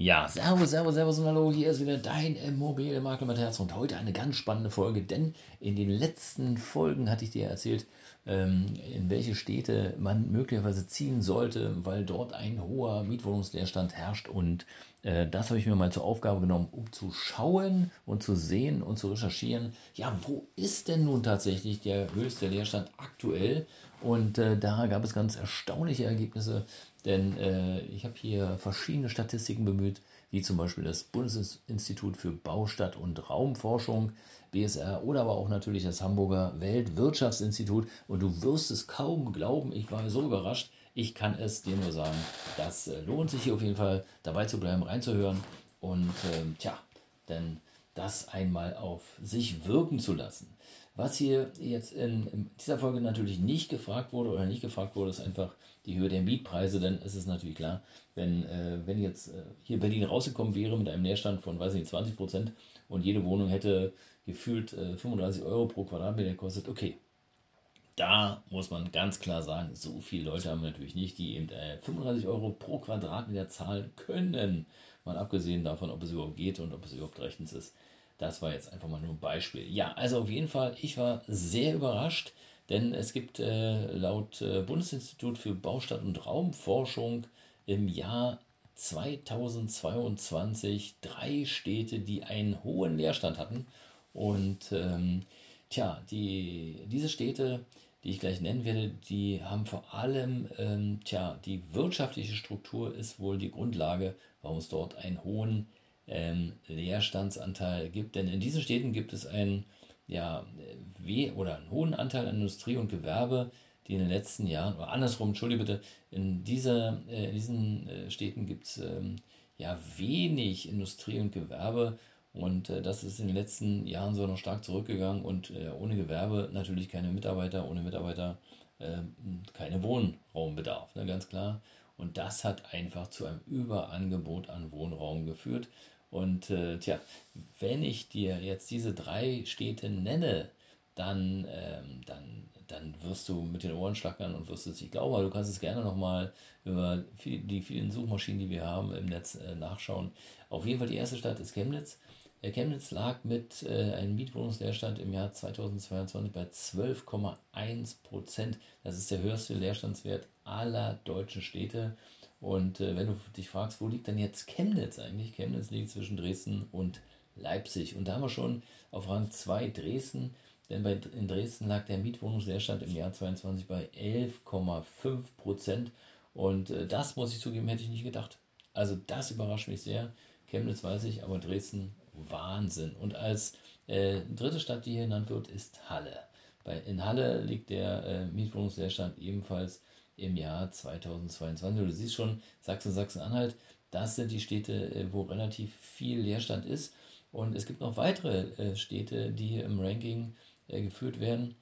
Ja, servus, servus, servus und hallo, hier ist wieder dein Immobilienmakler mit Herz und heute eine ganz spannende Folge, denn in den letzten Folgen hatte ich dir erzählt, ähm, in welche Städte man möglicherweise ziehen sollte, weil dort ein hoher Mietwohnungsleerstand herrscht und äh, das habe ich mir mal zur Aufgabe genommen, um zu schauen und zu sehen und zu recherchieren, ja, wo ist denn nun tatsächlich der höchste Leerstand aktuell? Und äh, da gab es ganz erstaunliche Ergebnisse, denn äh, ich habe hier verschiedene Statistiken bemüht, wie zum Beispiel das Bundesinstitut für Baustadt- und Raumforschung, BSR, oder aber auch natürlich das Hamburger Weltwirtschaftsinstitut. Und du wirst es kaum glauben, ich war so überrascht. Ich kann es dir nur sagen, das äh, lohnt sich hier auf jeden Fall dabei zu bleiben, reinzuhören und äh, tja, denn das einmal auf sich wirken zu lassen. Was hier jetzt in, dieser Folge natürlich nicht gefragt wurde oder nicht gefragt wurde, ist einfach die Höhe der Mietpreise, denn es ist natürlich klar, wenn, äh, wenn jetzt äh, hier Berlin rausgekommen wäre mit einem Leerstand von, weiß nicht, 20 Prozent und jede Wohnung hätte gefühlt äh, 35 Euro pro Quadratmeter gekostet, okay, da muss man ganz klar sagen, so viele Leute haben wir natürlich nicht, die eben 35 äh, Euro pro Quadratmeter zahlen können. Mal abgesehen davon, ob es überhaupt geht und ob es überhaupt rechtens ist. Das war jetzt einfach mal nur ein Beispiel. Ja, also auf jeden Fall, ich war sehr überrascht, denn es gibt äh, laut äh, Bundesinstitut für Baustadt- und Raumforschung im Jahr 2022 drei Städte, die einen hohen Leerstand hatten. Und ähm, tja, die, diese Städte, die ich gleich nennen werde, die haben vor allem, ähm, tja, die wirtschaftliche Struktur ist wohl die Grundlage, warum es dort einen hohen ähm, Leerstandsanteil gibt. Denn in diesen Städten gibt es einen, ja, oder einen hohen Anteil an Industrie und Gewerbe, die in den letzten Jahren, oder andersrum, entschuldige bitte, in, dieser, äh, in diesen äh, Städten gibt es ähm, ja wenig Industrie und Gewerbe. Und äh, das ist in den letzten Jahren so noch stark zurückgegangen und äh, ohne Gewerbe natürlich keine Mitarbeiter, ohne Mitarbeiter äh, keine Wohnraumbedarf, ne, ganz klar. Und das hat einfach zu einem Überangebot an Wohnraum geführt. Und äh, tja, wenn ich dir jetzt diese drei Städte nenne, dann, ähm, dann, dann wirst du mit den Ohren schlackern und wirst es nicht glauben. Aber du kannst es gerne nochmal über die vielen Suchmaschinen, die wir haben im Netz, äh, nachschauen. Auf jeden Fall die erste Stadt ist Chemnitz. Chemnitz lag mit äh, einem Mietwohnungsleerstand im Jahr 2022 bei 12,1 Prozent. Das ist der höchste Leerstandswert aller deutschen Städte. Und äh, wenn du dich fragst, wo liegt denn jetzt Chemnitz eigentlich? Chemnitz liegt zwischen Dresden und Leipzig. Und da haben wir schon auf Rang 2 Dresden, denn bei, in Dresden lag der Mietwohnungsleerstand im Jahr 2022 bei 11,5 Prozent. Und äh, das, muss ich zugeben, hätte ich nicht gedacht. Also das überrascht mich sehr. Chemnitz weiß ich, aber Dresden Wahnsinn. Und als äh, dritte Stadt, die hier genannt wird, ist Halle. Bei, in Halle liegt der äh, Mietwohnungsleerstand ebenfalls im Jahr 2022. Du siehst schon, Sachsen, Sachsen-Anhalt, das sind die Städte, äh, wo relativ viel Leerstand ist. Und es gibt noch weitere äh, Städte, die hier im Ranking äh, geführt werden.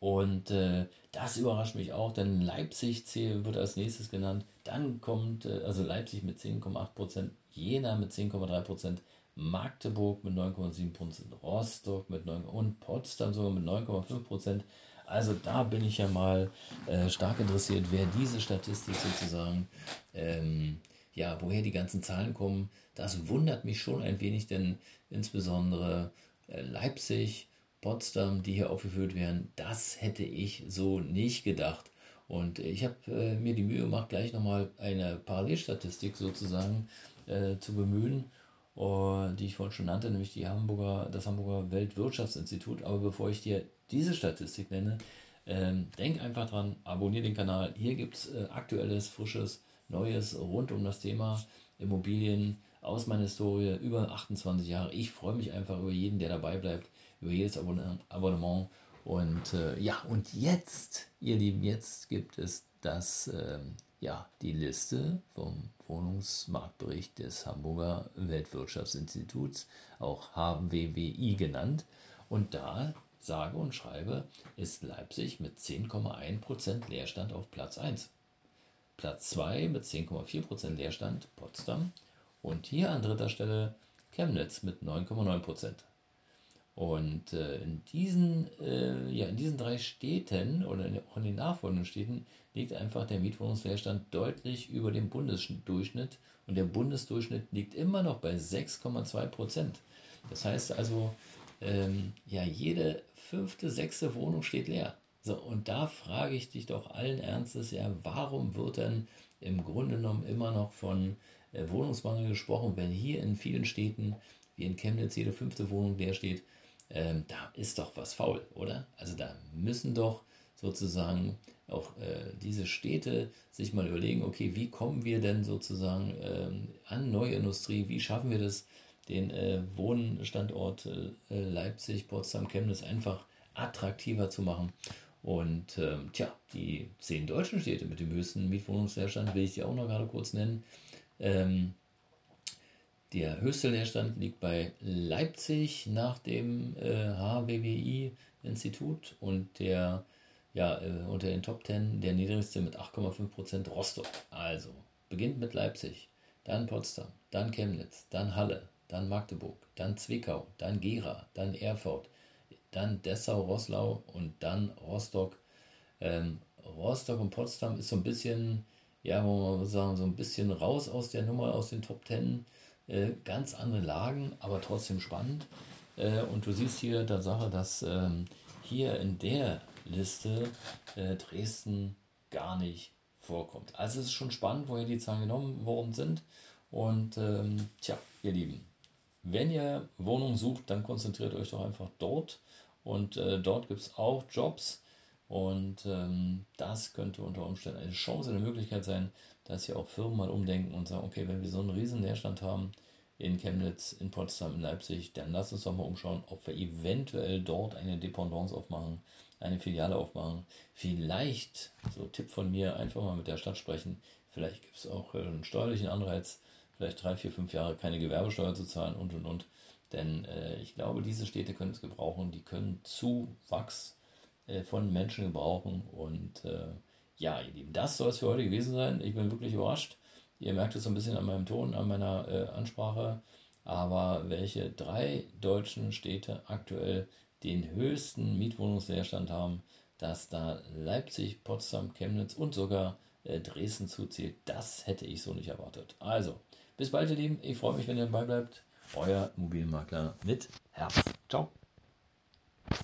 Und äh, das überrascht mich auch, denn Leipzig wird als nächstes genannt. Dann kommt äh, also Leipzig mit 10,8%, Jena mit 10,3%, Magdeburg mit 9,7%, Rostock mit 9 und Potsdam sogar mit 9,5%. Also da bin ich ja mal äh, stark interessiert, wer diese Statistik sozusagen, ähm, ja, woher die ganzen Zahlen kommen. Das wundert mich schon ein wenig, denn insbesondere äh, Leipzig, Potsdam, die hier aufgeführt werden, das hätte ich so nicht gedacht. Und ich habe äh, mir die Mühe gemacht, gleich nochmal eine Parallelstatistik sozusagen äh, zu bemühen die ich vorhin schon nannte, nämlich die Hamburger, das Hamburger Weltwirtschaftsinstitut. Aber bevor ich dir diese Statistik nenne, ähm, denk einfach dran, abonniere den Kanal. Hier gibt es äh, aktuelles, frisches, Neues rund um das Thema Immobilien aus meiner Historie über 28 Jahre. Ich freue mich einfach über jeden, der dabei bleibt, über jedes Abonnement. Und äh, ja, und jetzt, ihr Lieben, jetzt gibt es das, äh, ja, die Liste vom Wohnungsmarktbericht des Hamburger Weltwirtschaftsinstituts, auch HWWI genannt. Und da sage und schreibe, ist Leipzig mit 10,1% Leerstand auf Platz 1. Platz 2 mit 10,4% Leerstand Potsdam und hier an dritter Stelle Chemnitz mit 9,9%. Und äh, in, diesen, äh, ja, in diesen drei Städten oder auch in den nachfolgenden Städten liegt einfach der Mietwohnungsleerstand deutlich über dem Bundesdurchschnitt und der Bundesdurchschnitt liegt immer noch bei 6,2 Prozent. Das heißt also, ähm, ja, jede fünfte, sechste Wohnung steht leer. So, und da frage ich dich doch allen Ernstes, ja, warum wird denn im Grunde genommen immer noch von äh, Wohnungsmangel gesprochen, wenn hier in vielen Städten, wie in Chemnitz, jede fünfte Wohnung leer steht? Ähm, da ist doch was faul, oder? Also da müssen doch sozusagen auch äh, diese Städte sich mal überlegen, okay, wie kommen wir denn sozusagen ähm, an neue Industrie, wie schaffen wir das, den äh, Wohnstandort äh, Leipzig, Potsdam, Chemnitz einfach attraktiver zu machen. Und ähm, tja, die zehn deutschen Städte mit dem höchsten Mietwohnungsleerstand will ich dir auch noch gerade kurz nennen. Ähm, der höchste Leerstand liegt bei Leipzig nach dem äh, HWWI-Institut und der ja, äh, unter den Top 10 der niedrigste mit 8,5% Rostock. Also beginnt mit Leipzig, dann Potsdam, dann Chemnitz, dann Halle, dann Magdeburg, dann Zwickau, dann Gera, dann Erfurt, dann Dessau, Roßlau und dann Rostock. Ähm, Rostock und Potsdam ist so ein bisschen, ja, wo man sagen, so ein bisschen raus aus der Nummer, aus den Top 10. Äh, ganz andere Lagen, aber trotzdem spannend. Äh, und du siehst hier Tatsache, dass ähm, hier in der Liste äh, Dresden gar nicht vorkommt. Also es ist schon spannend, woher die Zahlen genommen worden sind. Und ähm, tja, ihr Lieben, wenn ihr Wohnungen sucht, dann konzentriert euch doch einfach dort. Und äh, dort gibt es auch Jobs. Und ähm, das könnte unter Umständen eine Chance, eine Möglichkeit sein, dass hier auch Firmen mal umdenken und sagen, okay, wenn wir so einen riesen Leerstand haben in Chemnitz, in Potsdam, in Leipzig, dann lass uns doch mal umschauen, ob wir eventuell dort eine Dependance aufmachen, eine Filiale aufmachen. Vielleicht, so Tipp von mir, einfach mal mit der Stadt sprechen. Vielleicht gibt es auch äh, einen steuerlichen Anreiz, vielleicht drei, vier, fünf Jahre keine Gewerbesteuer zu zahlen und und und. Denn äh, ich glaube, diese Städte können es gebrauchen, die können Zuwachs äh, von Menschen gebrauchen. Und äh, ja, ihr Lieben, das soll es für heute gewesen sein. Ich bin wirklich überrascht. Ihr merkt es so ein bisschen an meinem Ton, an meiner äh, Ansprache. Aber welche drei deutschen Städte aktuell den höchsten Mietwohnungsleerstand haben, dass da Leipzig, Potsdam, Chemnitz und sogar äh, Dresden zuzählt, das hätte ich so nicht erwartet. Also, bis bald, ihr Lieben. Ich freue mich, wenn ihr dabei bleibt. Euer Immobilienmakler mit Herz. Ciao.